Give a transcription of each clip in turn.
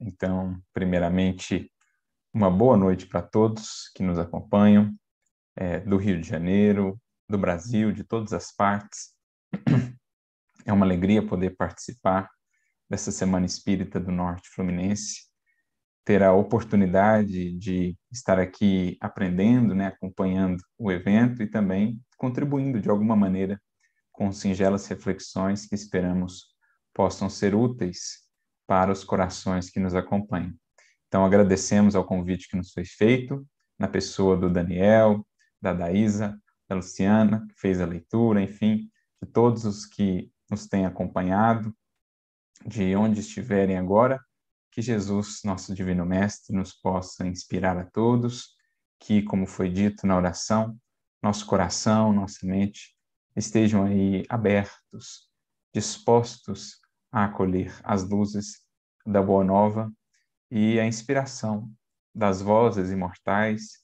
Então, primeiramente, uma boa noite para todos que nos acompanham, é, do Rio de Janeiro, do Brasil, de todas as partes. É uma alegria poder participar dessa Semana Espírita do Norte Fluminense, ter a oportunidade de estar aqui aprendendo, né, acompanhando o evento e também contribuindo de alguma maneira com singelas reflexões que esperamos possam ser úteis para os corações que nos acompanham. Então, agradecemos ao convite que nos foi feito, na pessoa do Daniel, da Daísa, da Luciana, que fez a leitura, enfim, de todos os que nos têm acompanhado, de onde estiverem agora, que Jesus, nosso Divino Mestre, nos possa inspirar a todos, que, como foi dito na oração, nosso coração, nossa mente estejam aí abertos, dispostos a acolher as luzes da Boa Nova e a inspiração das vozes imortais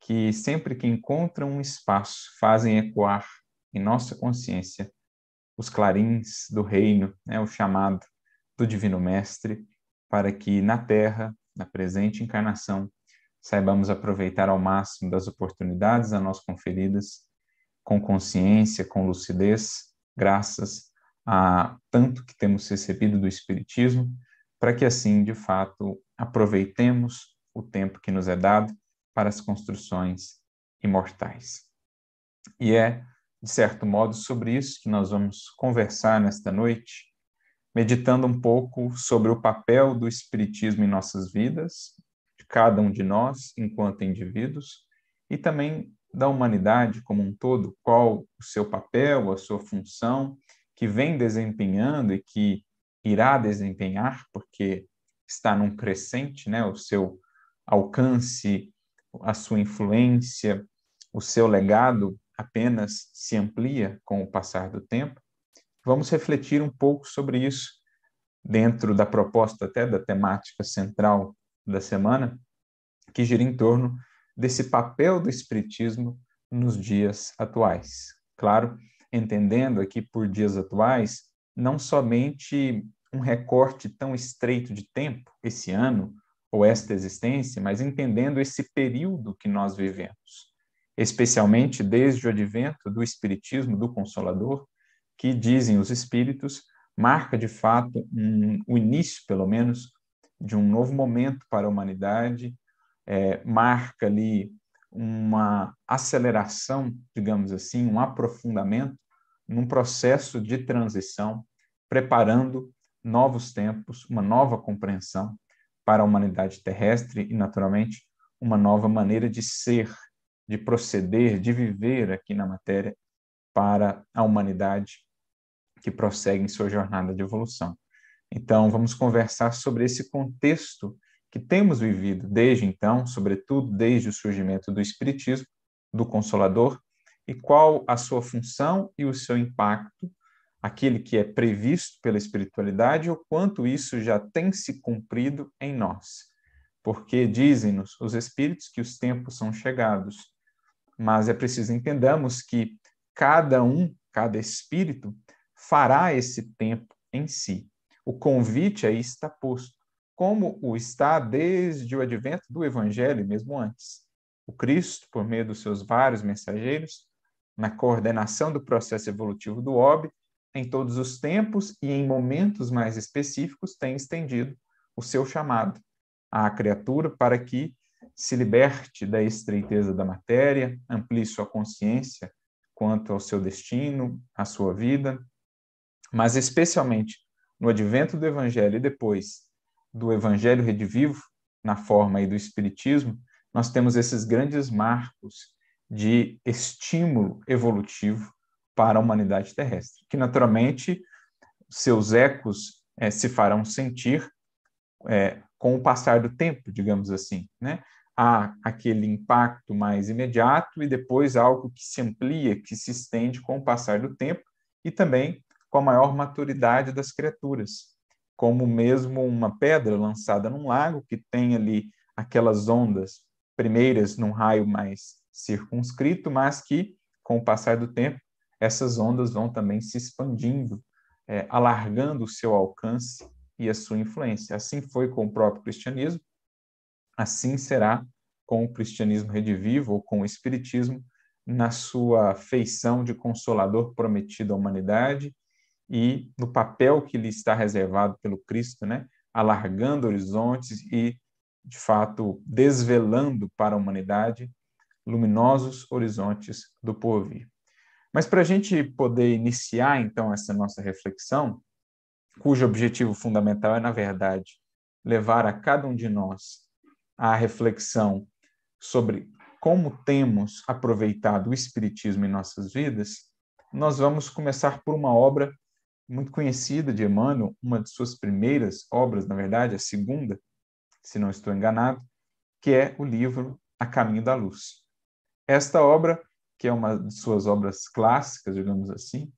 que, sempre que encontram um espaço, fazem ecoar em nossa consciência os clarins do reino, né, o chamado do Divino Mestre, para que na Terra, na presente encarnação, saibamos aproveitar ao máximo das oportunidades a nós conferidas, com consciência, com lucidez, graças a tanto que temos recebido do Espiritismo, para que assim, de fato, aproveitemos o tempo que nos é dado para as construções imortais. E é, de certo modo, sobre isso que nós vamos conversar nesta noite, meditando um pouco sobre o papel do Espiritismo em nossas vidas, de cada um de nós enquanto indivíduos, e também da humanidade como um todo, qual o seu papel, a sua função, que vem desempenhando e que irá desempenhar, porque está num crescente, né, o seu alcance, a sua influência, o seu legado apenas se amplia com o passar do tempo. Vamos refletir um pouco sobre isso dentro da proposta até da temática central da semana, que gira em torno desse papel do espiritismo nos dias atuais. Claro, entendendo aqui por dias atuais não somente um recorte tão estreito de tempo, esse ano ou esta existência, mas entendendo esse período que nós vivemos, especialmente desde o advento do Espiritismo do Consolador, que dizem os Espíritos, marca de fato um, o início, pelo menos, de um novo momento para a humanidade, é, marca ali uma aceleração, digamos assim, um aprofundamento num processo de transição, preparando novos tempos, uma nova compreensão para a humanidade terrestre e, naturalmente, uma nova maneira de ser, de proceder, de viver aqui na matéria para a humanidade que prossegue em sua jornada de evolução. Então, vamos conversar sobre esse contexto que temos vivido desde então, sobretudo desde o surgimento do Espiritismo, do Consolador, e qual a sua função e o seu impacto aquele que é previsto pela espiritualidade, o quanto isso já tem se cumprido em nós. Porque dizem-nos os espíritos que os tempos são chegados, mas é preciso entendamos que cada um, cada espírito, fará esse tempo em si. O convite aí está posto, como o está desde o advento do Evangelho, mesmo antes. O Cristo, por meio dos seus vários mensageiros, na coordenação do processo evolutivo do orbe, em todos os tempos e em momentos mais específicos, tem estendido o seu chamado à criatura para que se liberte da estreiteza da matéria, amplie sua consciência quanto ao seu destino, à sua vida, mas especialmente no advento do Evangelho e depois do Evangelho redivivo, na forma aí do Espiritismo, nós temos esses grandes marcos de estímulo evolutivo para a humanidade terrestre, que naturalmente seus ecos é, se farão sentir é, com o passar do tempo, digamos assim, né? Há aquele impacto mais imediato e depois algo que se amplia, que se estende com o passar do tempo e também com a maior maturidade das criaturas, como mesmo uma pedra lançada num lago que tem ali aquelas ondas primeiras num raio mais circunscrito, mas que com o passar do tempo essas ondas vão também se expandindo, é, alargando o seu alcance e a sua influência. Assim foi com o próprio cristianismo, assim será com o cristianismo redivivo ou com o espiritismo na sua feição de consolador prometido à humanidade e no papel que lhe está reservado pelo Cristo, né? alargando horizontes e, de fato, desvelando para a humanidade luminosos horizontes do porvir. Mas para a gente poder iniciar, então, essa nossa reflexão, cujo objetivo fundamental é, na verdade, levar a cada um de nós à reflexão sobre como temos aproveitado o Espiritismo em nossas vidas, nós vamos começar por uma obra muito conhecida de Emmanuel, uma de suas primeiras obras, na verdade, a segunda, se não estou enganado, que é o livro A Caminho da Luz. Esta obra, que é uma de suas obras clássicas, digamos assim,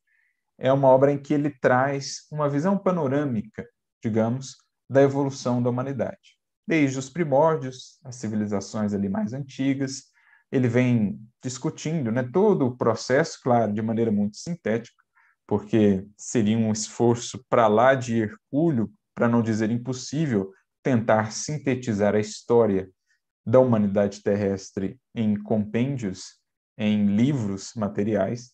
é uma obra em que ele traz uma visão panorâmica, digamos, da evolução da humanidade. Desde os primórdios, as civilizações ali mais antigas, ele vem discutindo né, todo o processo, claro, de maneira muito sintética, porque seria um esforço para lá de hercúleo, para não dizer impossível, tentar sintetizar a história da humanidade terrestre em compêndios, em livros materiais.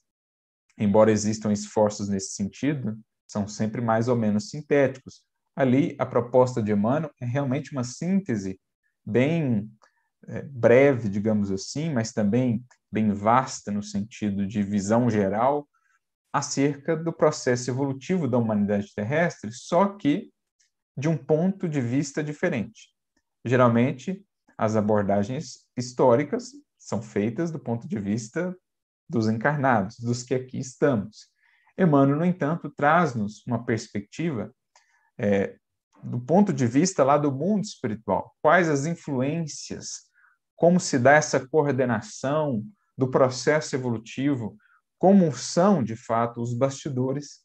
Embora existam esforços nesse sentido, são sempre mais ou menos sintéticos. Ali, a proposta de Emmanuel é realmente uma síntese bem é, breve, digamos assim, mas também bem vasta no sentido de visão geral acerca do processo evolutivo da humanidade terrestre, só que de um ponto de vista diferente. Geralmente, as abordagens históricas são feitas do ponto de vista dos encarnados, dos que aqui estamos. Emmanuel, no entanto, traz-nos uma perspectiva é, do ponto de vista lá do mundo espiritual. Quais as influências como se dá essa coordenação do processo evolutivo, como são, de fato, os bastidores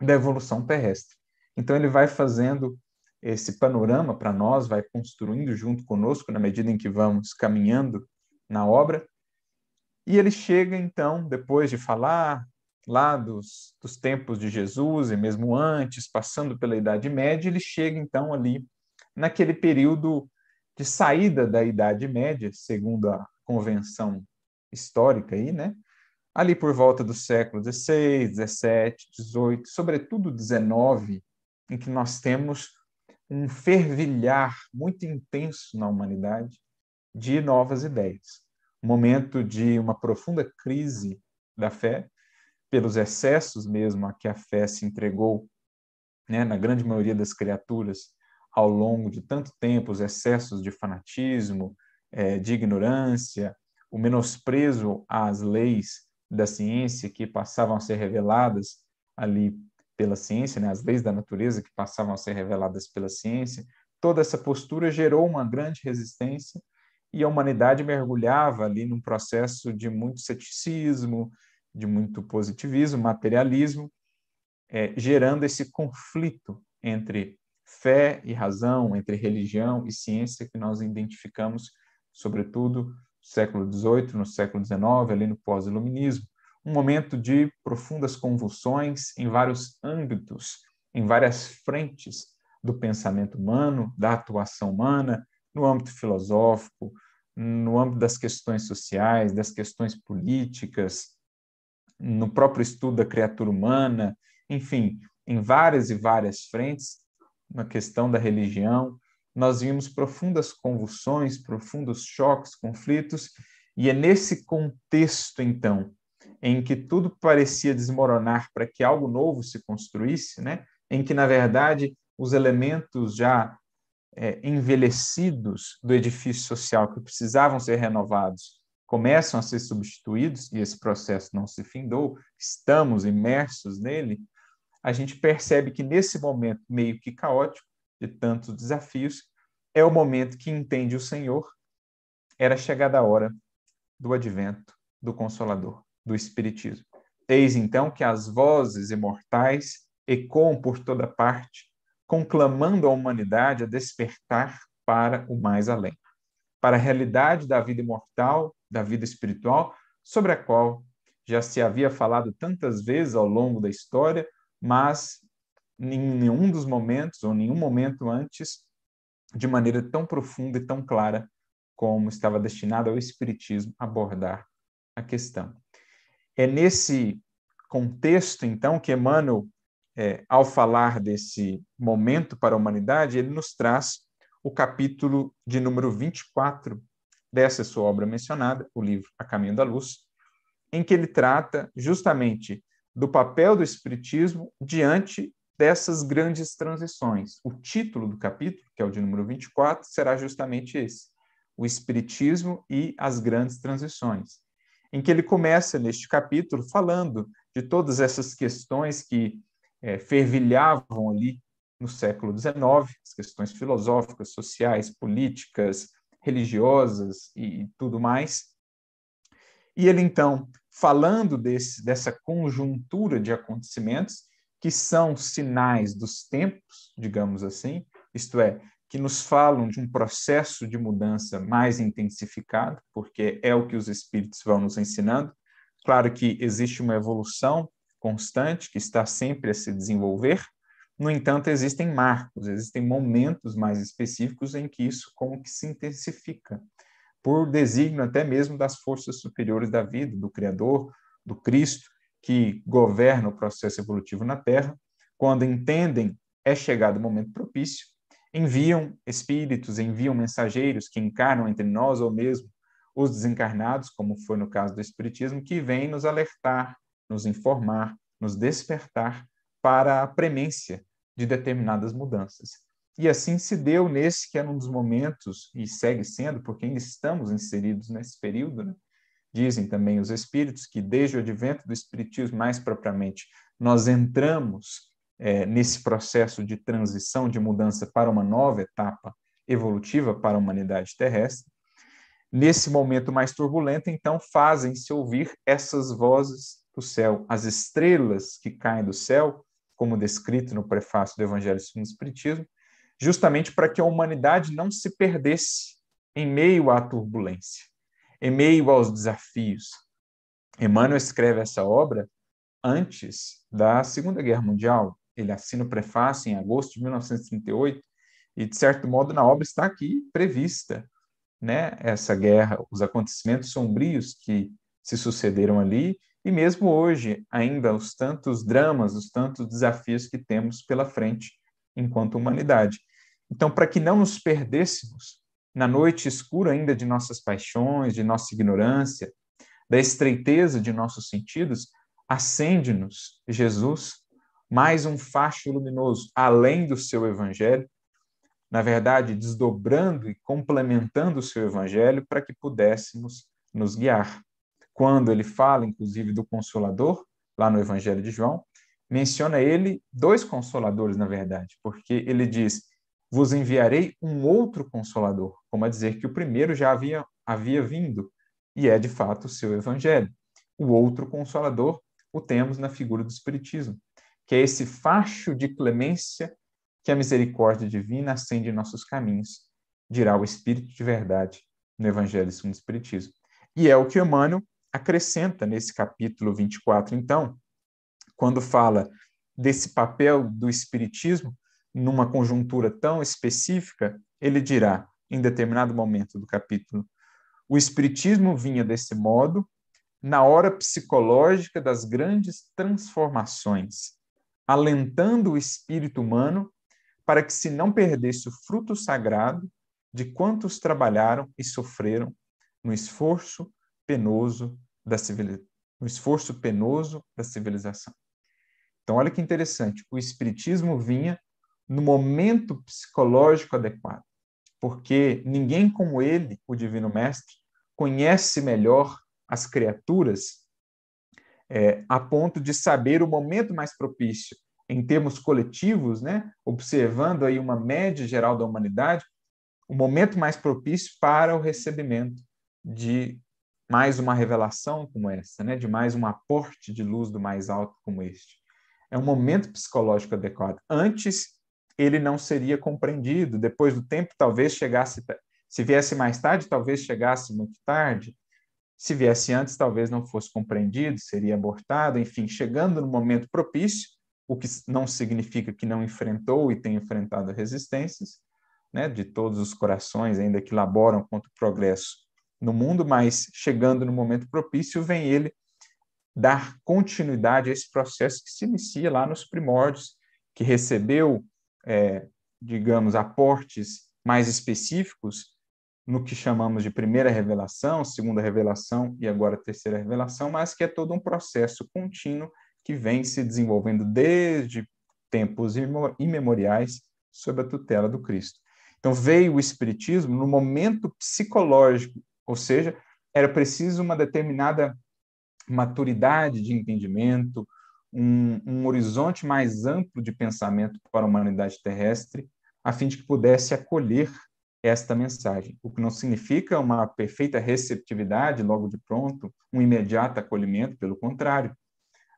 da evolução terrestre. Então, ele vai fazendo esse panorama para nós, vai construindo junto conosco, na medida em que vamos caminhando na obra, e ele chega, então, depois de falar lá dos, dos tempos de Jesus e mesmo antes, passando pela Idade Média, ele chega, então, ali naquele período de saída da Idade Média, segundo a convenção histórica aí, né? Ali por volta do século XVI, XVII, XVIII, sobretudo XIX, em que nós temos um fervilhar muito intenso na humanidade de novas ideias. Um momento de uma profunda crise da fé, pelos excessos mesmo a que a fé se entregou, né, na grande maioria das criaturas, ao longo de tanto tempo os excessos de fanatismo, é, de ignorância, o menosprezo às leis da ciência que passavam a ser reveladas ali pela ciência, né, as leis da natureza que passavam a ser reveladas pela ciência, toda essa postura gerou uma grande resistência e a humanidade mergulhava ali num processo de muito ceticismo, de muito positivismo, materialismo, é, gerando esse conflito entre fé e razão, entre religião e ciência que nós identificamos, sobretudo no século XVIII, no século XIX, ali no pós-iluminismo. Um momento de profundas convulsões em vários âmbitos, em várias frentes do pensamento humano, da atuação humana, no âmbito filosófico, no âmbito das questões sociais, das questões políticas, no próprio estudo da criatura humana, enfim, em várias e várias frentes, na questão da religião, nós vimos profundas convulsões, profundos choques, conflitos, e é nesse contexto, então, em que tudo parecia desmoronar para que algo novo se construísse, né? em que, na verdade, os elementos já é, envelhecidos do edifício social que precisavam ser renovados começam a ser substituídos, e esse processo não se findou, estamos imersos nele, a gente percebe que nesse momento meio que caótico, de tantos desafios, é o momento que entende o Senhor, era chegada a hora do advento do Consolador, do Espiritismo. Eis então que as vozes imortais ecoam por toda parte, conclamando a humanidade a despertar para o mais além, para a realidade da vida imortal, da vida espiritual, sobre a qual já se havia falado tantas vezes ao longo da história, mas em nenhum dos momentos, ou nenhum momento antes, de maneira tão profunda e tão clara como estava destinado ao Espiritismo abordar a questão. É nesse contexto, então, que Emmanuel, é, ao falar desse momento para a humanidade, ele nos traz o capítulo de número 24 dessa sua obra mencionada, o livro A Caminho da Luz, em que ele trata justamente do papel do Espiritismo diante dessas grandes transições. O título do capítulo, que é o de número 24, será justamente esse: O Espiritismo e as Grandes Transições, em que ele começa neste capítulo falando de todas essas questões que é, fervilhavam ali no século XIX, as questões filosóficas, sociais, políticas, religiosas e, e tudo mais. E ele, então, falando desse, dessa conjuntura de acontecimentos, que são sinais dos tempos, digamos assim, isto é, que nos falam de um processo de mudança mais intensificado, porque é o que os espíritos vão nos ensinando. Claro que existe uma evolução constante que está sempre a se desenvolver. No entanto, existem marcos, existem momentos mais específicos em que isso como que se intensifica, por desígnio até mesmo das forças superiores da vida, do Criador, do Cristo, que governa o processo evolutivo na Terra, quando entendem é chegado o momento propício, enviam espíritos, enviam mensageiros que encarnam entre nós ou mesmo os desencarnados, como foi no caso do Espiritismo, que vêm nos alertar, nos informar, nos despertar para a premência de determinadas mudanças. E assim se deu nesse que era um dos momentos, e segue sendo, porque ainda estamos inseridos nesse período, né? Dizem também os espíritos que, desde o advento do espiritismo, mais propriamente, nós entramos é, nesse processo de transição, de mudança para uma nova etapa evolutiva para a humanidade terrestre. Nesse momento mais turbulento, então, fazem-se ouvir essas vozes do céu, as estrelas que caem do céu, como descrito no prefácio do Evangelho segundo o Espiritismo, justamente para que a humanidade não se perdesse em meio à turbulência em meio aos desafios. Emmanuel escreve essa obra antes da Segunda Guerra Mundial. Ele assina o prefácio em agosto de 1938 e, de certo modo, na obra está aqui prevista né, essa guerra, os acontecimentos sombrios que se sucederam ali e mesmo hoje ainda os tantos dramas, os tantos desafios que temos pela frente enquanto humanidade. Então, para que não nos perdêssemos na noite escura ainda de nossas paixões, de nossa ignorância, da estreiteza de nossos sentidos, acende-nos, Jesus, mais um facho luminoso, além do seu evangelho, na verdade, desdobrando e complementando o seu evangelho para que pudéssemos nos guiar. Quando ele fala, inclusive, do Consolador, lá no Evangelho de João, menciona ele dois consoladores, na verdade, porque ele diz: vos enviarei um outro consolador, como a dizer que o primeiro já havia, havia vindo, e é de fato o seu evangelho. O outro consolador o temos na figura do Espiritismo, que é esse facho de clemência que a misericórdia divina acende em nossos caminhos, dirá o Espírito de verdade no Evangelho segundo o Espiritismo. E é o que Emmanuel acrescenta nesse capítulo 24, então, quando fala desse papel do Espiritismo numa conjuntura tão específica, ele dirá, em determinado momento do capítulo, o Espiritismo vinha desse modo na hora psicológica das grandes transformações, alentando o espírito humano para que se não perdesse o fruto sagrado de quantos trabalharam e sofreram no esforço penoso da civilização, esforço penoso da civilização. Então, olha que interessante, o espiritismo vinha no momento psicológico adequado, porque ninguém como ele, o Divino Mestre, conhece melhor as criaturas é, a ponto de saber o momento mais propício em termos coletivos, né, observando aí uma média geral da humanidade, o momento mais propício para o recebimento de mais uma revelação como essa, né, de mais um aporte de luz do mais alto como este. É um momento psicológico adequado. Antes ele não seria compreendido. Depois do tempo, talvez chegasse, se viesse mais tarde, talvez chegasse muito tarde. Se viesse antes, talvez não fosse compreendido, seria abortado. Enfim, chegando no momento propício, o que não significa que não enfrentou e tem enfrentado resistências, né, de todos os corações ainda que laboram contra o progresso no mundo, mas chegando no momento propício, vem ele dar continuidade a esse processo que se inicia lá nos primórdios, que recebeu, é, digamos, aportes mais específicos no que chamamos de primeira revelação, segunda revelação e agora terceira revelação, mas que é todo um processo contínuo que vem se desenvolvendo desde tempos imemoriais sob a tutela do Cristo. Então veio o espiritismo no momento psicológico, ou seja, era preciso uma determinada maturidade de entendimento, um, um horizonte mais amplo de pensamento para a humanidade terrestre, a fim de que pudesse acolher esta mensagem, o que não significa uma perfeita receptividade logo de pronto, um imediato acolhimento, pelo contrário,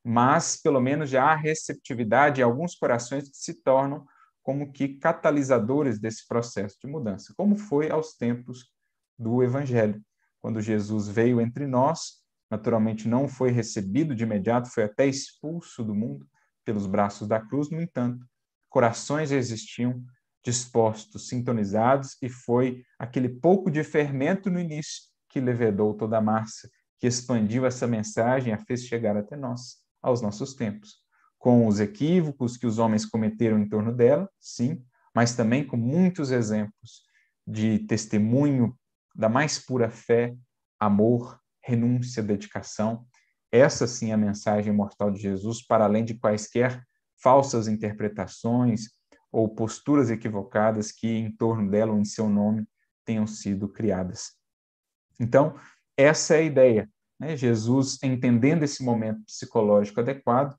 mas pelo menos já há receptividade em alguns corações que se tornam como que catalisadores desse processo de mudança, como foi aos tempos do Evangelho, quando Jesus veio entre nós, naturalmente não foi recebido de imediato, foi até expulso do mundo pelos braços da cruz, no entanto, corações existiam dispostos, sintonizados, e foi aquele pouco de fermento no início que levedou toda a massa, que expandiu essa mensagem a fez chegar até nós, aos nossos tempos. Com os equívocos que os homens cometeram em torno dela, sim, mas também com muitos exemplos de testemunho da mais pura fé, amor, renúncia, dedicação. Essa sim é a mensagem mortal de Jesus, para além de quaisquer falsas interpretações, ou posturas equivocadas que em torno dela ou em seu nome tenham sido criadas. Então, essa é a ideia. Né? Jesus, entendendo esse momento psicológico adequado,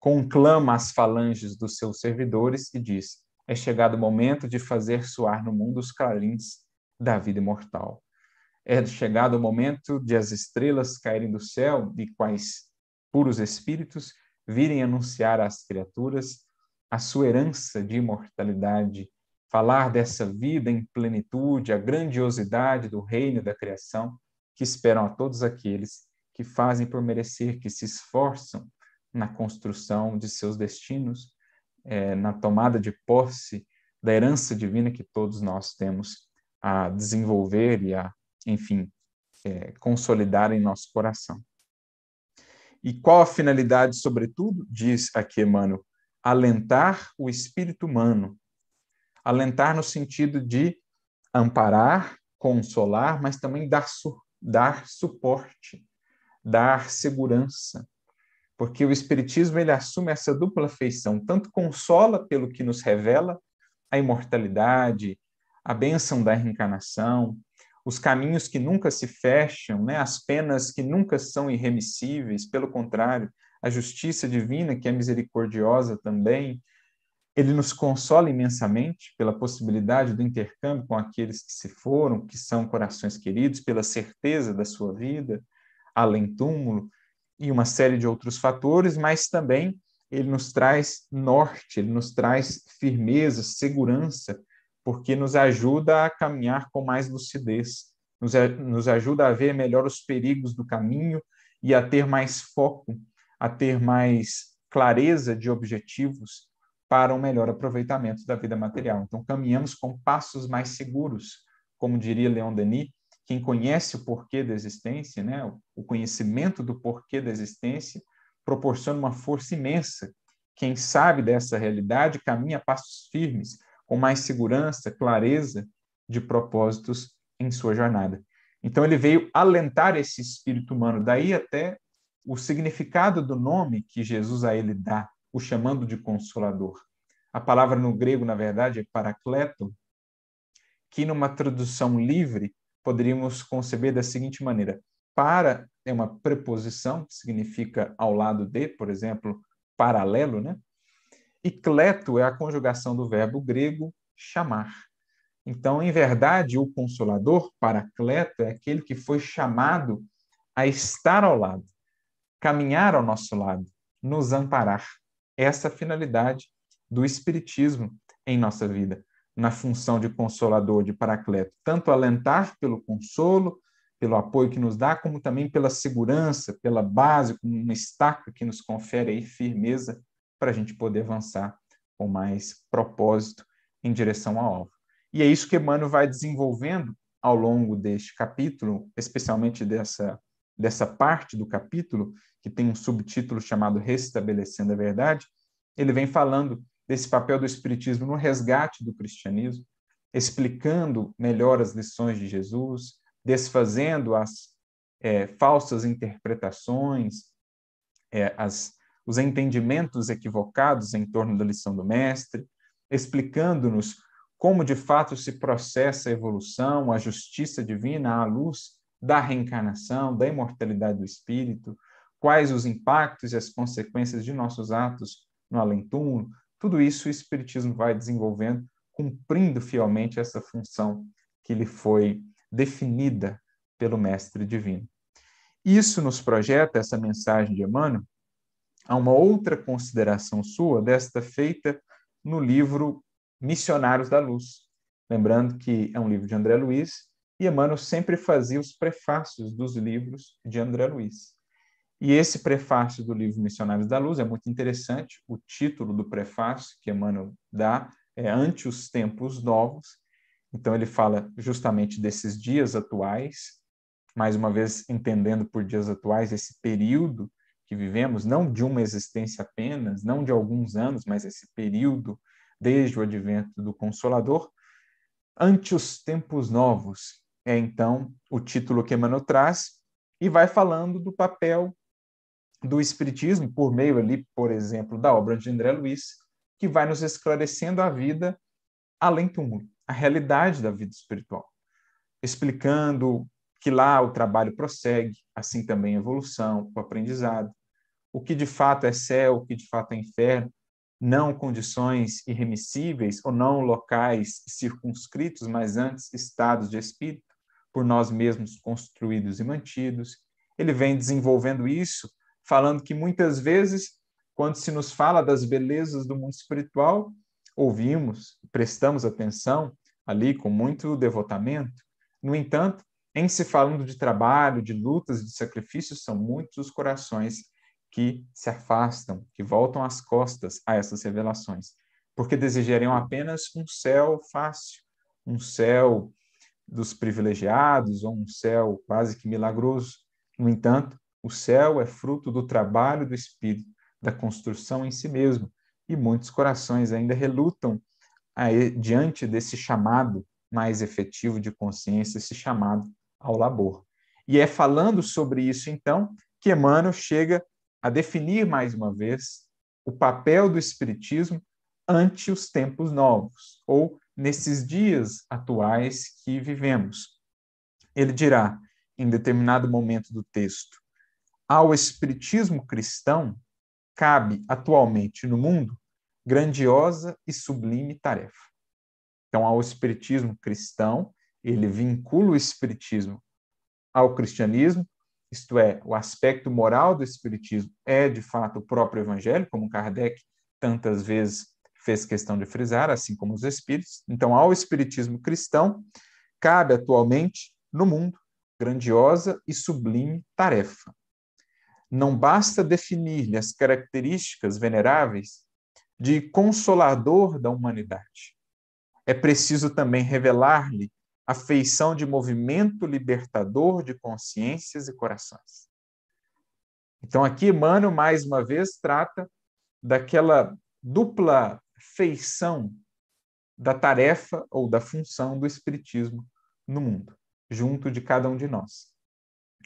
conclama as falanges dos seus servidores e diz: É chegado o momento de fazer soar no mundo os clarins da vida imortal. É chegado o momento de as estrelas caírem do céu e quais puros espíritos virem anunciar às criaturas a sua herança de imortalidade, falar dessa vida em plenitude, a grandiosidade do reino da criação que esperam a todos aqueles que fazem por merecer, que se esforçam na construção de seus destinos, é, na tomada de posse da herança divina que todos nós temos a desenvolver e a, enfim, é, consolidar em nosso coração. E qual a finalidade, sobretudo, diz aqui Emmanuel, alentar o espírito humano. Alentar no sentido de amparar, consolar, mas também dar, su dar suporte, dar segurança. Porque o espiritismo ele assume essa dupla feição, tanto consola pelo que nos revela a imortalidade, a bênção da reencarnação, os caminhos que nunca se fecham, né? as penas que nunca são irremissíveis, pelo contrário, a justiça divina, que é misericordiosa também, ele nos consola imensamente pela possibilidade do intercâmbio com aqueles que se foram, que são corações queridos, pela certeza da sua vida, além túmulo, e uma série de outros fatores, mas também ele nos traz norte, ele nos traz firmeza, segurança, porque nos ajuda a caminhar com mais lucidez, nos, nos ajuda a ver melhor os perigos do caminho e a ter mais foco a ter mais clareza de objetivos para um melhor aproveitamento da vida material. Então, caminhamos com passos mais seguros, como diria Leon Denis, quem conhece o porquê da existência, né, o conhecimento do porquê da existência, proporciona uma força imensa. Quem sabe dessa realidade caminha a passos firmes, com mais segurança, clareza de propósitos em sua jornada. Então, ele veio alentar esse espírito humano, daí até o significado do nome que Jesus a ele dá, o chamando de consolador. A palavra no grego, na verdade, é paracleto, que numa tradução livre poderíamos conceber da seguinte maneira: para é uma preposição que significa ao lado de, por exemplo, paralelo, né? E cleto é a conjugação do verbo grego chamar. Então, em verdade, o consolador, paracleto, é aquele que foi chamado a estar ao lado caminhar ao nosso lado, nos amparar. Essa é finalidade do Espiritismo em nossa vida, na função de consolador, de paracleto, tanto alentar pelo consolo, pelo apoio que nos dá, como também pela segurança, pela base, como uma estaca que nos confere aí firmeza para a gente poder avançar com mais propósito em direção ao alvo. E é isso que Emmanuel vai desenvolvendo ao longo deste capítulo, especialmente dessa, dessa parte do capítulo, que tem um subtítulo chamado Restabelecendo a Verdade. Ele vem falando desse papel do Espiritismo no resgate do cristianismo, explicando melhor as lições de Jesus, desfazendo as é, falsas interpretações, é, as, os entendimentos equivocados em torno da lição do Mestre, explicando-nos como de fato se processa a evolução, a justiça divina à luz da reencarnação, da imortalidade do espírito, quais os impactos e as consequências de nossos atos no além-túmulo, tudo isso o Espiritismo vai desenvolvendo, cumprindo fielmente essa função que lhe foi definida pelo Mestre Divino. Isso nos projeta, essa mensagem de Emmanuel, a uma outra consideração sua, desta feita no livro Missionários da Luz. Lembrando que é um livro de André Luiz, e Emmanuel sempre fazia os prefácios dos livros de André Luiz. E esse prefácio do livro Missionários da Luz é muito interessante. O título do prefácio que Emmanuel dá é Ante os Tempos Novos. Então, ele fala justamente desses dias atuais, mais uma vez entendendo por dias atuais esse período que vivemos, não de uma existência apenas, não de alguns anos, mas esse período desde o advento do Consolador. Ante os tempos novos é então o título que Emmanuel traz e vai falando do papel do Espiritismo por meio ali, por exemplo, da obra de André Luiz, que vai nos esclarecendo a vida além túmulo, a realidade da vida espiritual, explicando que lá o trabalho prossegue, assim também a evolução, o aprendizado, o que de fato é céu, o que de fato é inferno, não condições irremissíveis ou não locais circunscritos, mas antes estados de espírito, por nós mesmos construídos e mantidos. Ele vem desenvolvendo isso, falando que muitas vezes, quando se nos fala das belezas do mundo espiritual, ouvimos, prestamos atenção ali com muito devotamento. No entanto, em se falando de trabalho, de lutas, de sacrifícios, são muitos os corações que se afastam, que voltam as costas a essas revelações, porque desejariam apenas um céu fácil, um céu dos privilegiados ou um céu quase que milagroso. No entanto, o céu é fruto do trabalho do Espírito, da construção em si mesmo, e muitos corações ainda relutam diante desse chamado mais efetivo de consciência, esse chamado ao labor. E é falando sobre isso, então, que Emmanuel chega a definir mais uma vez o papel do Espiritismo ante os tempos novos, ou nesses dias atuais que vivemos. Ele dirá, em determinado momento do texto, ao Espiritismo cristão cabe atualmente no mundo grandiosa e sublime tarefa. Então, ao Espiritismo cristão, ele vincula o Espiritismo ao cristianismo, isto é, o aspecto moral do Espiritismo é, de fato, o próprio Evangelho, como Kardec tantas vezes fez questão de frisar, assim como os Espíritos. Então, ao Espiritismo cristão, cabe atualmente no mundo grandiosa e sublime tarefa. Não basta definir-lhe as características veneráveis de consolador da humanidade. É preciso também revelar-lhe a feição de movimento libertador de consciências e corações. Então, aqui Emmanuel, mais uma vez, trata daquela dupla feição da tarefa ou da função do Espiritismo no mundo, junto de cada um de nós.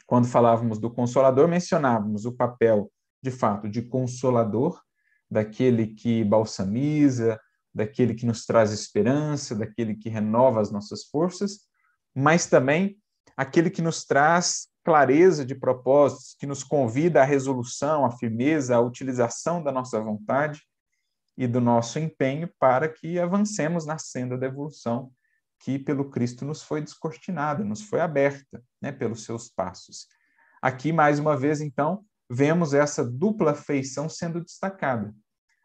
Quando falávamos do Consolador, mencionávamos o papel, de fato, de consolador, daquele que balsamiza, daquele que nos traz esperança, daquele que renova as nossas forças, mas também aquele que nos traz clareza de propósitos, que nos convida à resolução, à firmeza, à utilização da nossa vontade e do nosso empenho para que avancemos na senda da evolução que pelo Cristo nos foi descortinada, nos foi aberta, né, pelos seus passos. Aqui mais uma vez então vemos essa dupla feição sendo destacada.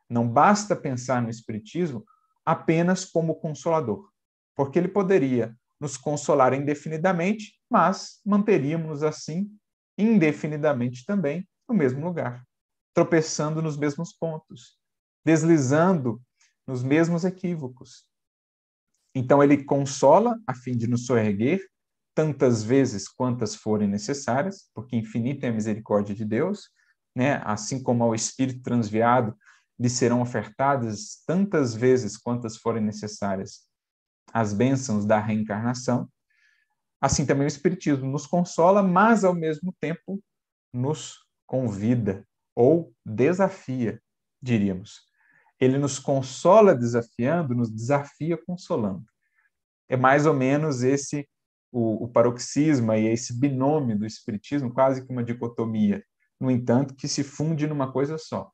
Não basta pensar no Espiritismo apenas como consolador, porque ele poderia nos consolar indefinidamente, mas manteríamos assim indefinidamente também no mesmo lugar, tropeçando nos mesmos pontos, deslizando nos mesmos equívocos. Então, ele consola a fim de nos soerguer tantas vezes quantas forem necessárias, porque infinita é a misericórdia de Deus, né? assim como ao Espírito transviado lhe serão ofertadas tantas vezes quantas forem necessárias as bênçãos da reencarnação. Assim também o Espiritismo nos consola, mas ao mesmo tempo nos convida ou desafia, diríamos. Ele nos consola desafiando, nos desafia consolando. É mais ou menos esse o, o paroxismo e esse binômio do Espiritismo, quase que uma dicotomia, no entanto, que se funde numa coisa só.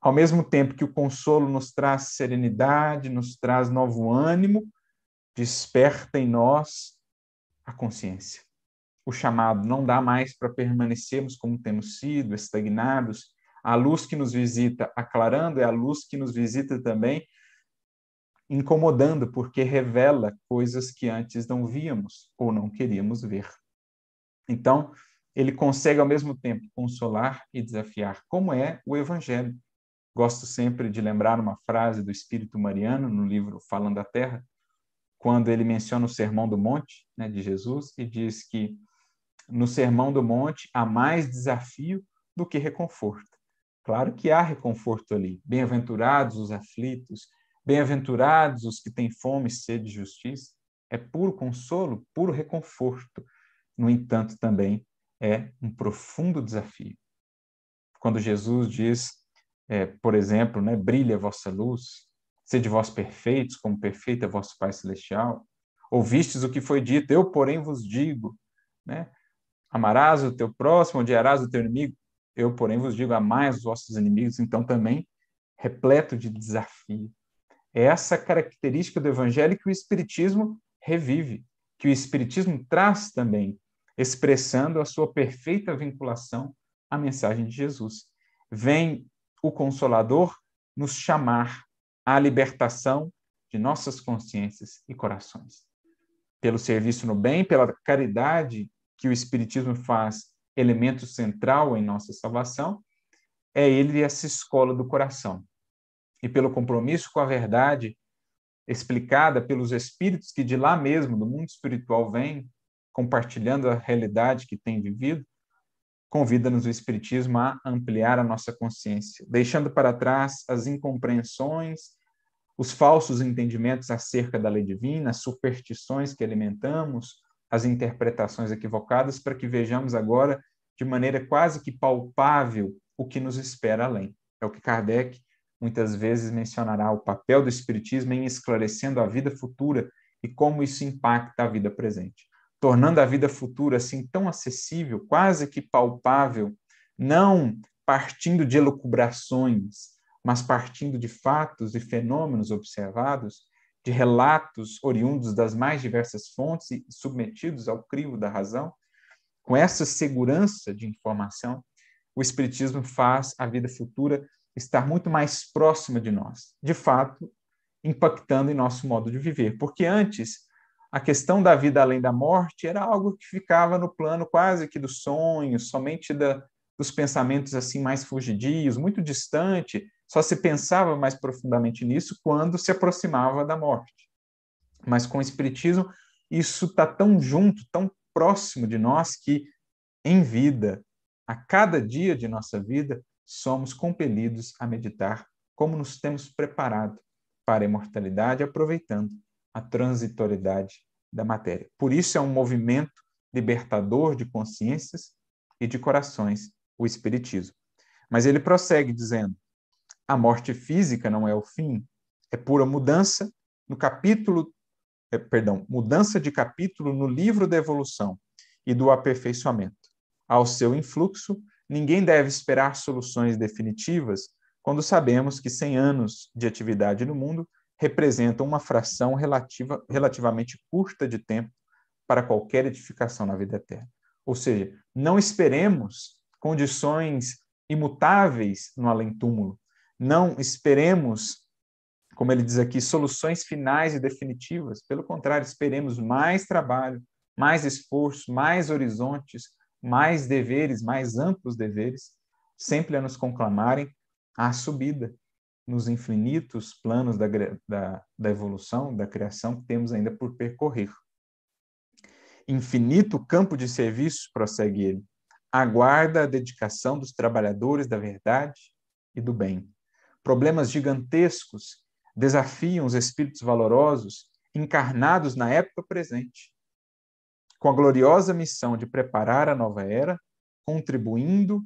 Ao mesmo tempo que o consolo nos traz serenidade, nos traz novo ânimo, desperta em nós a consciência. O chamado não dá mais para permanecermos como temos sido, estagnados. A luz que nos visita aclarando é a luz que nos visita também incomodando, porque revela coisas que antes não víamos ou não queríamos ver. Então, ele consegue ao mesmo tempo consolar e desafiar, como é o Evangelho. Gosto sempre de lembrar uma frase do Espírito Mariano no livro Falando da Terra, quando ele menciona o Sermão do Monte né, de Jesus e diz que no Sermão do Monte há mais desafio do que reconforto. Claro que há reconforto ali. Bem-aventurados os aflitos, bem-aventurados os que têm fome e sede de justiça. É puro consolo, puro reconforto. No entanto, também é um profundo desafio. Quando Jesus diz, é, por exemplo, né, brilha a vossa luz, sede vós perfeitos, como perfeito é vosso Pai Celestial. Ouvistes o que foi dito, eu, porém, vos digo, né? Amarás o teu próximo, odiarás o teu inimigo. Eu, porém, vos digo, amai os vossos inimigos. Então, também, repleto de desafio. É essa característica do evangelho que o Espiritismo revive, que o Espiritismo traz também expressando a sua perfeita vinculação à mensagem de Jesus. Vem o Consolador nos chamar à libertação de nossas consciências e corações. Pelo serviço no bem, pela caridade que o Espiritismo faz elemento central em nossa salvação, é ele essa escola do coração. E pelo compromisso com a verdade explicada pelos espíritos que de lá mesmo, do mundo espiritual, vêm, compartilhando a realidade que tem vivido, convida-nos o Espiritismo a ampliar a nossa consciência, deixando para trás as incompreensões, os falsos entendimentos acerca da lei divina, as superstições que alimentamos, as interpretações equivocadas, para que vejamos agora de maneira quase que palpável o que nos espera além. É o que Kardec muitas vezes mencionará o papel do Espiritismo em esclarecendo a vida futura e como isso impacta a vida presente tornando a vida futura assim tão acessível, quase que palpável, não partindo de elucubrações, mas partindo de fatos e fenômenos observados, de relatos oriundos das mais diversas fontes e submetidos ao crivo da razão, com essa segurança de informação, o Espiritismo faz a vida futura estar muito mais próxima de nós, de fato, impactando em nosso modo de viver. Porque antes a questão da vida além da morte era algo que ficava no plano quase que dos sonhos, somente da, dos pensamentos assim mais fugidios, muito distante. Só se pensava mais profundamente nisso quando se aproximava da morte. Mas com o espiritismo isso está tão junto, tão próximo de nós que em vida, a cada dia de nossa vida, somos compelidos a meditar como nos temos preparado para a imortalidade, aproveitando a transitoriedade da matéria. Por isso é um movimento libertador de consciências e de corações, o Espiritismo. Mas ele prossegue dizendo: a morte física não é o fim, é pura mudança no capítulo, é, perdão, mudança de capítulo no livro da evolução e do aperfeiçoamento. Ao seu influxo, ninguém deve esperar soluções definitivas quando sabemos que 100 anos de atividade no mundo representam uma fração relativa, relativamente curta de tempo para qualquer edificação na vida eterna. Ou seja, não esperemos condições imutáveis no além-túmulo. Não esperemos, como ele diz aqui, soluções finais e definitivas. Pelo contrário, esperemos mais trabalho, mais esforço, mais horizontes, mais deveres, mais amplos deveres, sempre a nos conclamarem à subida, nos infinitos planos da, da, da evolução, da criação que temos ainda por percorrer. Infinito campo de serviço, prossegue ele, aguarda a dedicação dos trabalhadores da verdade e do bem. Problemas gigantescos desafiam os espíritos valorosos encarnados na época presente, com a gloriosa missão de preparar a nova era, contribuindo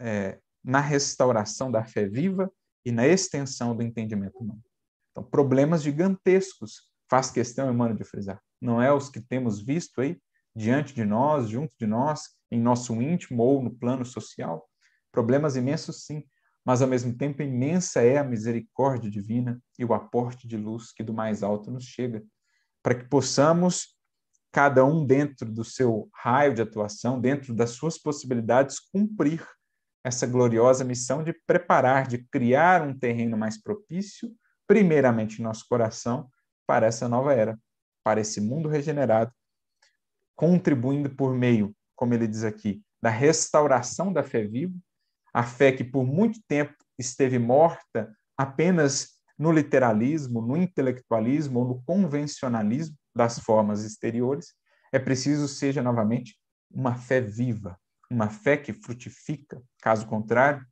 é, na restauração da fé viva e na extensão do entendimento humano. Então, problemas gigantescos, faz questão, Emmanuel, de frisar. Não é os que temos visto aí diante de nós, junto de nós, em nosso íntimo ou no plano social. Problemas imensos, sim, mas ao mesmo tempo imensa é a misericórdia divina e o aporte de luz que do mais alto nos chega, para que possamos, cada um dentro do seu raio de atuação, dentro das suas possibilidades, cumprir essa gloriosa missão de preparar, de criar um terreno mais propício, primeiramente em nosso coração, para essa nova era, para esse mundo regenerado, contribuindo por meio, como ele diz aqui, da restauração da fé viva, a fé que por muito tempo esteve morta apenas no literalismo, no intelectualismo ou no convencionalismo das formas exteriores, é preciso seja novamente uma fé viva, uma fé que frutifica. Caso contrário,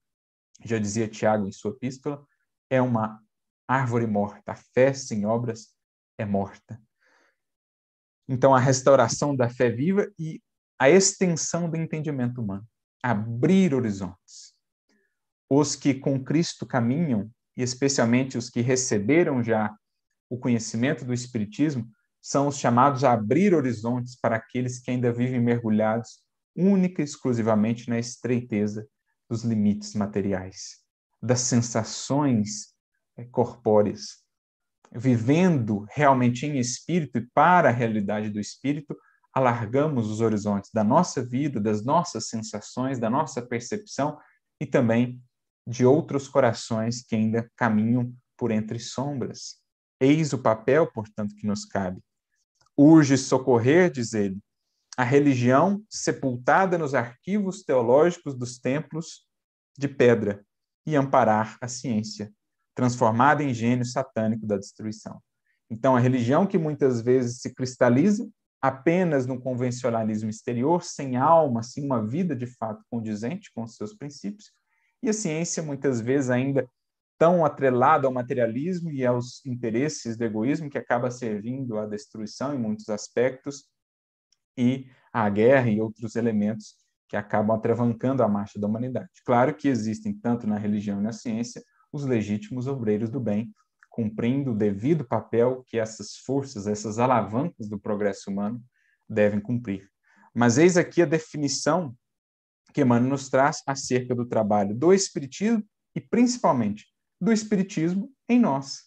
já dizia Tiago em sua epístola, é uma árvore morta. A fé sem obras é morta. Então, a restauração da fé viva e a extensão do entendimento humano, abrir horizontes. Os que com Cristo caminham, e especialmente os que receberam já o conhecimento do Espiritismo, são os chamados a abrir horizontes para aqueles que ainda vivem mergulhados única e exclusivamente na estreiteza dos limites materiais, das sensações eh, corpóreas. Vivendo realmente em espírito e para a realidade do espírito, alargamos os horizontes da nossa vida, das nossas sensações, da nossa percepção e também de outros corações que ainda caminham por entre sombras. Eis o papel, portanto, que nos cabe. Urge socorrer, diz ele, a religião sepultada nos arquivos teológicos dos templos de pedra e amparar a ciência, transformada em gênio satânico da destruição. Então, a religião que muitas vezes se cristaliza apenas no convencionalismo exterior, sem alma, sem uma vida de fato condizente com os seus princípios, e a ciência muitas vezes ainda tão atrelada ao materialismo e aos interesses do egoísmo que acaba servindo à destruição em muitos aspectos e a guerra e outros elementos que acabam atravancando a marcha da humanidade. Claro que existem, tanto na religião e na ciência, os legítimos obreiros do bem, cumprindo o devido papel que essas forças, essas alavancas do progresso humano devem cumprir. Mas eis aqui a definição que Emmanuel nos traz acerca do trabalho do Espiritismo e, principalmente, do Espiritismo em nós.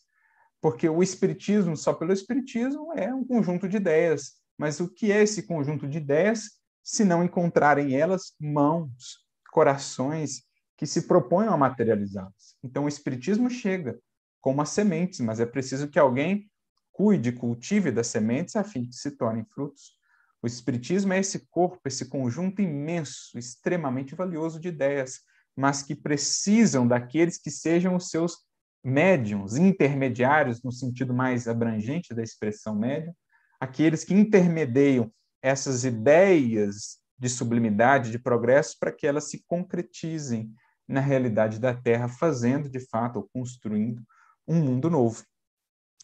Porque o Espiritismo, só pelo Espiritismo, é um conjunto de ideias, mas o que é esse conjunto de ideias se não encontrarem elas mãos, corações que se proponham a materializá-las? Então, o Espiritismo chega como as sementes, mas é preciso que alguém cuide, cultive das sementes a fim de que se tornem frutos. O Espiritismo é esse corpo, esse conjunto imenso, extremamente valioso de ideias, mas que precisam daqueles que sejam os seus médiums, intermediários, no sentido mais abrangente da expressão médium, aqueles que intermediam essas ideias de sublimidade, de progresso, para que elas se concretizem na realidade da Terra, fazendo de fato ou construindo um mundo novo.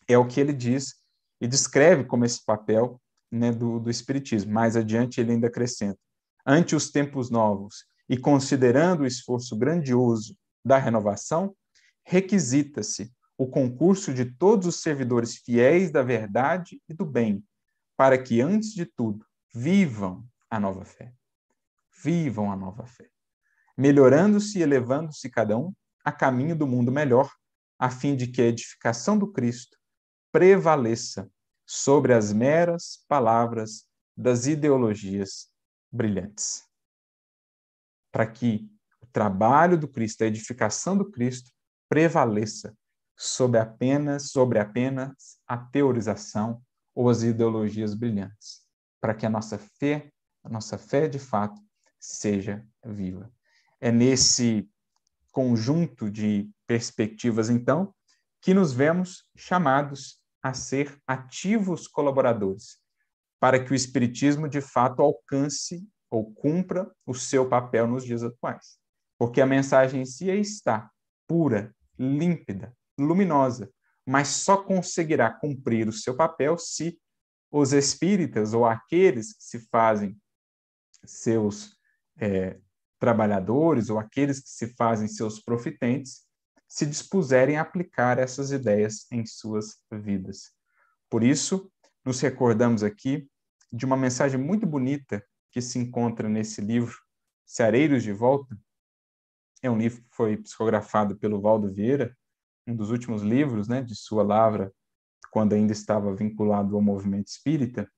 É o que ele diz e descreve como esse papel né, do, do Espiritismo. Mais adiante, ele ainda acrescenta: ante os tempos novos e considerando o esforço grandioso da renovação, requisita-se o concurso de todos os servidores fiéis da verdade e do bem, para que, antes de tudo, vivam a nova fé. Vivam a nova fé, melhorando-se e elevando-se cada um a caminho do mundo melhor, a fim de que a edificação do Cristo prevaleça sobre as meras palavras das ideologias brilhantes. Para que o trabalho do Cristo, a edificação do Cristo, prevaleça sobre apenas, sobre apenas a teorização ou as ideologias brilhantes, para que a nossa fé, a nossa fé de fato, seja viva. É nesse conjunto de perspectivas, então, que nos vemos chamados a ser ativos colaboradores, para que o Espiritismo de fato alcance ou cumpra o seu papel nos dias atuais. Porque a mensagem em si está pura, límpida, luminosa, mas só conseguirá cumprir o seu papel se os espíritas ou aqueles que se fazem seus é, trabalhadores ou aqueles que se fazem seus profitentes se dispuserem a aplicar essas ideias em suas vidas. Por isso, nos recordamos aqui de uma mensagem muito bonita que se encontra nesse livro, Ceareiros de Volta. É um livro que foi psicografado pelo Valdo Vieira, um dos últimos livros né, de sua lavra, quando ainda estava vinculado ao movimento espírita,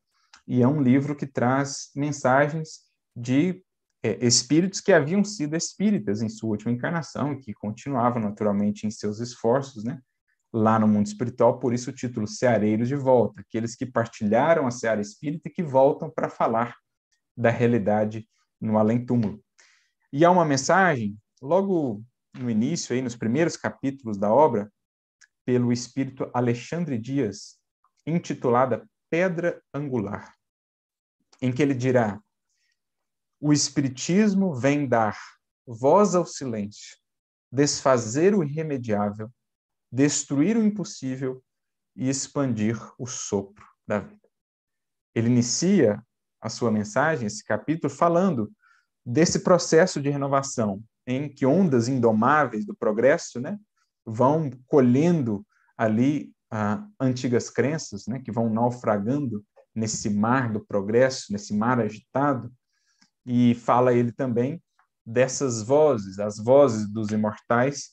e é um livro que traz mensagens de é, espíritos que haviam sido espíritas em sua última encarnação e que continuavam naturalmente em seus esforços, né, lá no mundo espiritual, por isso o título Ceareiros de Volta, aqueles que partilharam a seara espírita e que voltam para falar da realidade no além-túmulo. E há uma mensagem, logo no início, aí, nos primeiros capítulos da obra, pelo espírito Alexandre Dias, intitulada Pedra Angular, em que ele dirá: O Espiritismo vem dar voz ao silêncio, desfazer o irremediável, destruir o impossível e expandir o sopro da vida. Ele inicia a sua mensagem, esse capítulo, falando desse processo de renovação, em que ondas indomáveis do progresso né, vão colhendo ali ah, antigas crenças, né, que vão naufragando nesse mar do progresso, nesse mar agitado, e fala ele também dessas vozes, as vozes dos imortais,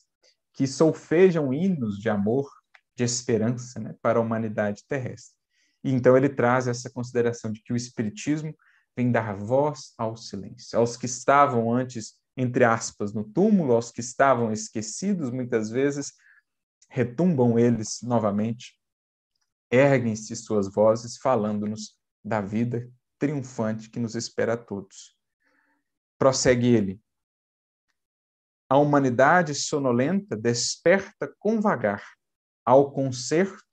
que solfejam hinos de amor, de esperança né, para a humanidade terrestre. E então ele traz essa consideração de que o Espiritismo vem dar voz ao silêncio, aos que estavam antes entre aspas, no túmulo, aos que estavam esquecidos, muitas vezes retumbam eles novamente, erguem-se suas vozes, falando-nos da vida triunfante que nos espera a todos. Prossegue ele. A humanidade sonolenta desperta com vagar ao concerto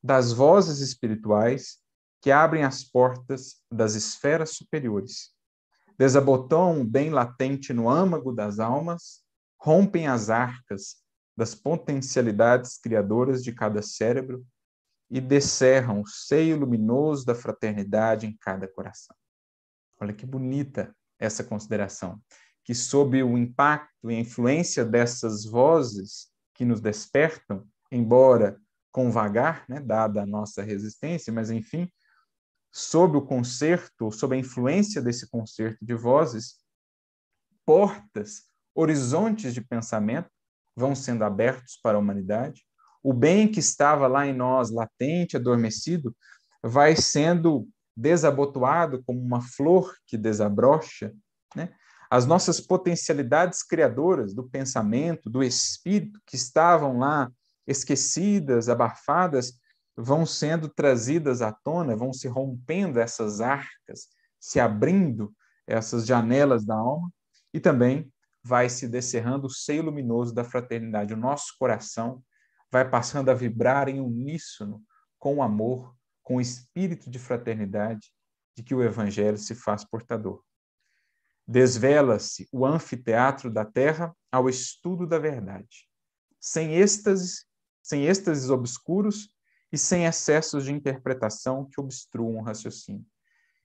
das vozes espirituais que abrem as portas das esferas superiores desabotam bem latente no âmago das almas, rompem as arcas das potencialidades criadoras de cada cérebro e descerram o seio luminoso da fraternidade em cada coração. Olha que bonita essa consideração, que sob o impacto e a influência dessas vozes que nos despertam, embora com vagar, né, dada a nossa resistência, mas enfim, sob o concerto, sob a influência desse concerto de vozes, portas, horizontes de pensamento vão sendo abertos para a humanidade. O bem que estava lá em nós, latente, adormecido, vai sendo desabotoado como uma flor que desabrocha. Né? As nossas potencialidades criadoras do pensamento, do espírito, que estavam lá esquecidas, abafadas, vão sendo trazidas à tona, vão se rompendo essas arcas, se abrindo essas janelas da alma, e também vai se descerrando o seio luminoso da fraternidade. O nosso coração vai passando a vibrar em uníssono com o amor, com o espírito de fraternidade de que o Evangelho se faz portador. Desvela-se o anfiteatro da terra ao estudo da verdade. Sem êxtases, sem êxtases obscuros, e sem excessos de interpretação que obstruam o raciocínio.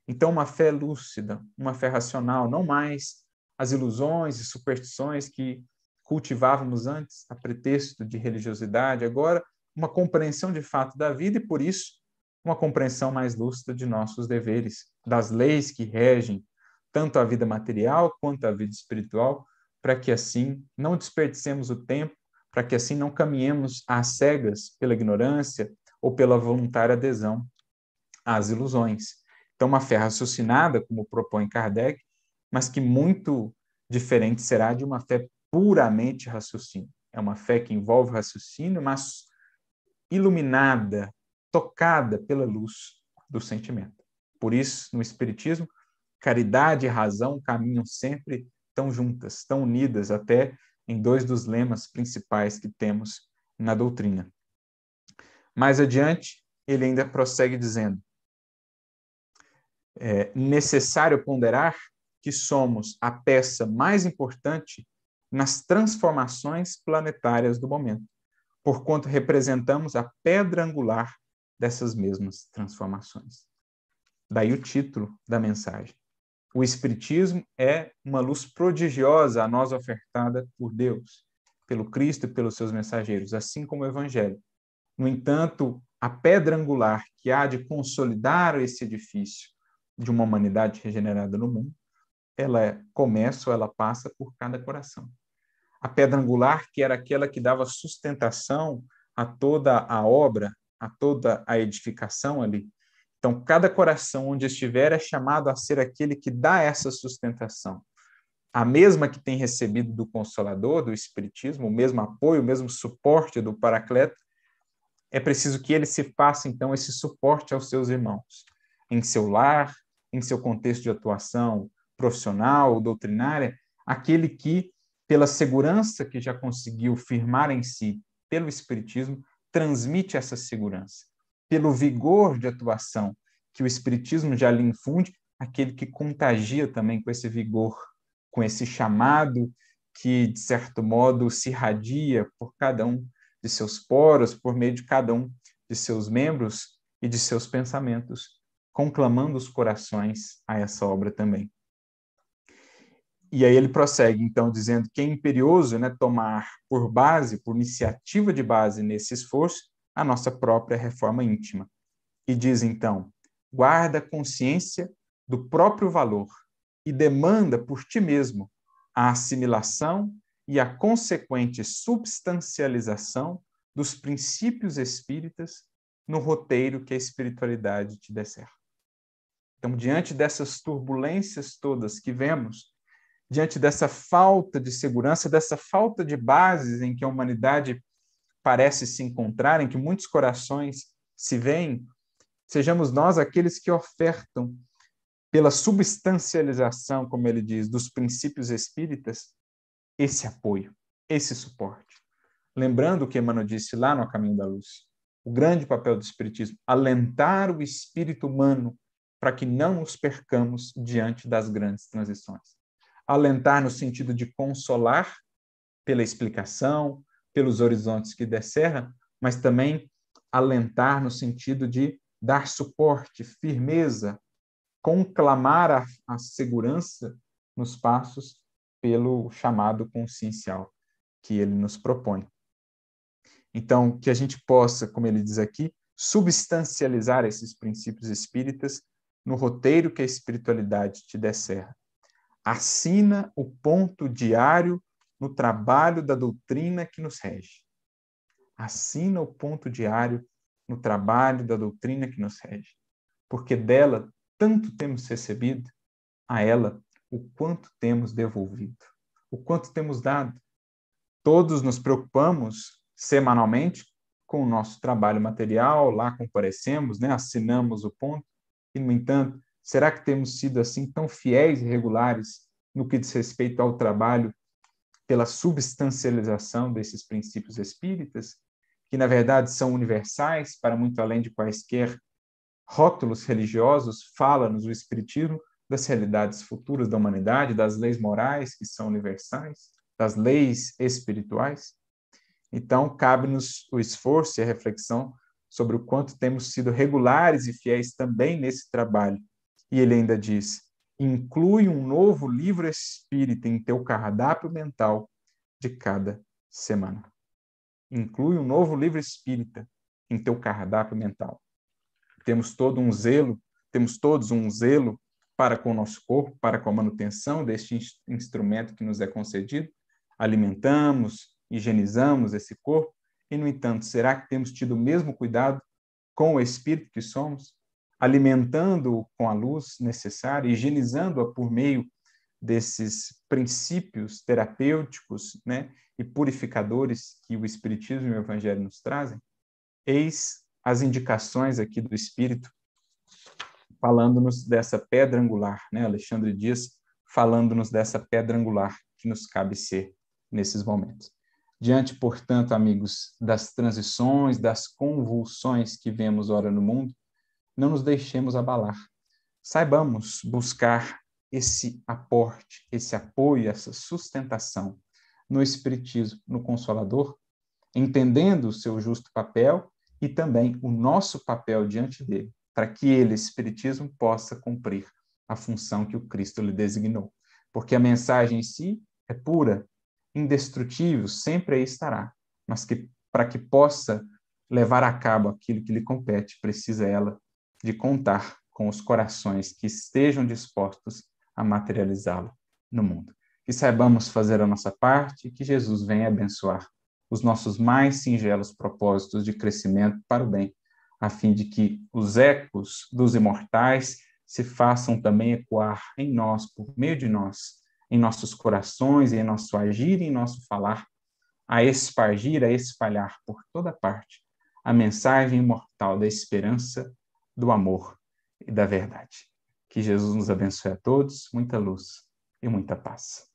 Então, uma fé lúcida, uma fé racional, não mais as ilusões e superstições que cultivávamos antes a pretexto de religiosidade, agora uma compreensão de fato da vida e, por isso, uma compreensão mais lúcida de nossos deveres, das leis que regem tanto a vida material quanto a vida espiritual, para que assim não desperdicemos o tempo, para que assim não caminhemos às cegas pela ignorância, ou pela voluntária adesão às ilusões. Então, uma fé raciocinada, como propõe Kardec, mas que muito diferente será de uma fé puramente raciocínio. É uma fé que envolve raciocínio, mas iluminada, tocada pela luz do sentimento. Por isso, no Espiritismo, caridade e razão caminham sempre tão juntas, tão unidas, até em dois dos lemas principais que temos na doutrina. Mais adiante, ele ainda prossegue dizendo: é necessário ponderar que somos a peça mais importante nas transformações planetárias do momento, porquanto representamos a pedra angular dessas mesmas transformações. Daí o título da mensagem. O Espiritismo é uma luz prodigiosa a nós ofertada por Deus, pelo Cristo e pelos seus mensageiros, assim como o Evangelho. No entanto, a pedra angular que há de consolidar esse edifício de uma humanidade regenerada no mundo, ela é, começa ou ela passa por cada coração. A pedra angular, que era aquela que dava sustentação a toda a obra, a toda a edificação ali, então, cada coração onde estiver é chamado a ser aquele que dá essa sustentação. A mesma que tem recebido do Consolador, do Espiritismo, o mesmo apoio, o mesmo suporte do Paracleto, é preciso que ele se faça, então, esse suporte aos seus irmãos, em seu lar, em seu contexto de atuação profissional, doutrinária, aquele que, pela segurança que já conseguiu firmar em si pelo Espiritismo, transmite essa segurança pelo vigor de atuação que o Espiritismo já lhe infunde, aquele que contagia também com esse vigor, com esse chamado que, de certo modo, se irradia por cada um de seus poros, por meio de cada um de seus membros e de seus pensamentos, conclamando os corações a essa obra também. E aí ele prossegue, então, dizendo que é imperioso né, tomar por base, por iniciativa de base nesse esforço, a nossa própria reforma íntima. E diz então: guarda consciência do próprio valor e demanda por ti mesmo a assimilação e a consequente substancialização dos princípios espíritas no roteiro que a espiritualidade te descerra. Então, diante dessas turbulências todas que vemos, diante dessa falta de segurança, dessa falta de bases em que a humanidade parece se encontrar, em que muitos corações se veem, sejamos nós aqueles que ofertam pela substancialização, como ele diz, dos princípios espíritas, esse apoio, esse suporte. Lembrando o que Emmanuel disse lá no Caminho da Luz, o grande papel do Espiritismo, alentar o espírito humano para que não nos percamos diante das grandes transições. Alentar no sentido de consolar pela explicação, pelos horizontes que descerra, mas também alentar no sentido de dar suporte, firmeza, conclamar a, a segurança nos passos pelo chamado consciencial que ele nos propõe. Então, que a gente possa, como ele diz aqui, substancializar esses princípios espíritas no roteiro que a espiritualidade te descerra. Assina o ponto diário no trabalho da doutrina que nos rege. Assina o ponto diário no trabalho da doutrina que nos rege, porque dela tanto temos recebido, a ela o quanto temos devolvido, o quanto temos dado. Todos nos preocupamos semanalmente com o nosso trabalho material, lá comparecemos, né, assinamos o ponto, e, no entanto, será que temos sido assim tão fiéis e regulares no que diz respeito ao trabalho pela substancialização desses princípios espíritas, que na verdade são universais para muito além de quaisquer rótulos religiosos, fala-nos o Espiritismo das realidades futuras da humanidade, das leis morais que são universais, das leis espirituais. Então, cabe-nos o esforço e a reflexão sobre o quanto temos sido regulares e fiéis também nesse trabalho. E ele ainda diz: inclui um novo livro espírita em teu cardápio mental de cada semana. Inclui um novo livro espírita em teu cardápio mental. Temos todo um zelo, temos todos um zelo para com o nosso corpo, para com a manutenção deste instrumento que nos é concedido. Alimentamos, higienizamos esse corpo, e, no entanto, será que temos tido o mesmo cuidado com o espírito que somos? Alimentando-o com a luz necessária, higienizando-a por meio desses princípios terapêuticos né, e purificadores que o Espiritismo e o Evangelho nos trazem, eis as indicações aqui do Espírito, falando-nos dessa pedra angular, né? Alexandre Dias falando-nos dessa pedra angular que nos cabe ser, nesses momentos. Diante, portanto, amigos, das transições, das convulsões que vemos ora no mundo, não nos deixemos abalar. Saibamos buscar esse aporte, esse apoio, essa sustentação no Espiritismo, no Consolador, entendendo o seu justo papel e também o nosso papel diante dele, para que ele, Espiritismo, possa cumprir a função que o Cristo lhe designou. Porque a mensagem em si é pura, indestrutível, sempre aí estará, mas que para que possa levar a cabo aquilo que lhe compete, precisa ela de contar com os corações que estejam dispostos a materializá-lo no mundo. Que saibamos fazer a nossa parte e que Jesus venha abençoar os nossos mais singelos propósitos de crescimento para o bem, a fim de que os ecos dos imortais se façam também ecoar em nós, por meio de nós, em nossos corações, em nosso agir e em nosso falar, a espargir, a espalhar por toda parte a mensagem imortal da esperança, do amor e da verdade. Que Jesus nos abençoe a todos, muita luz e muita paz.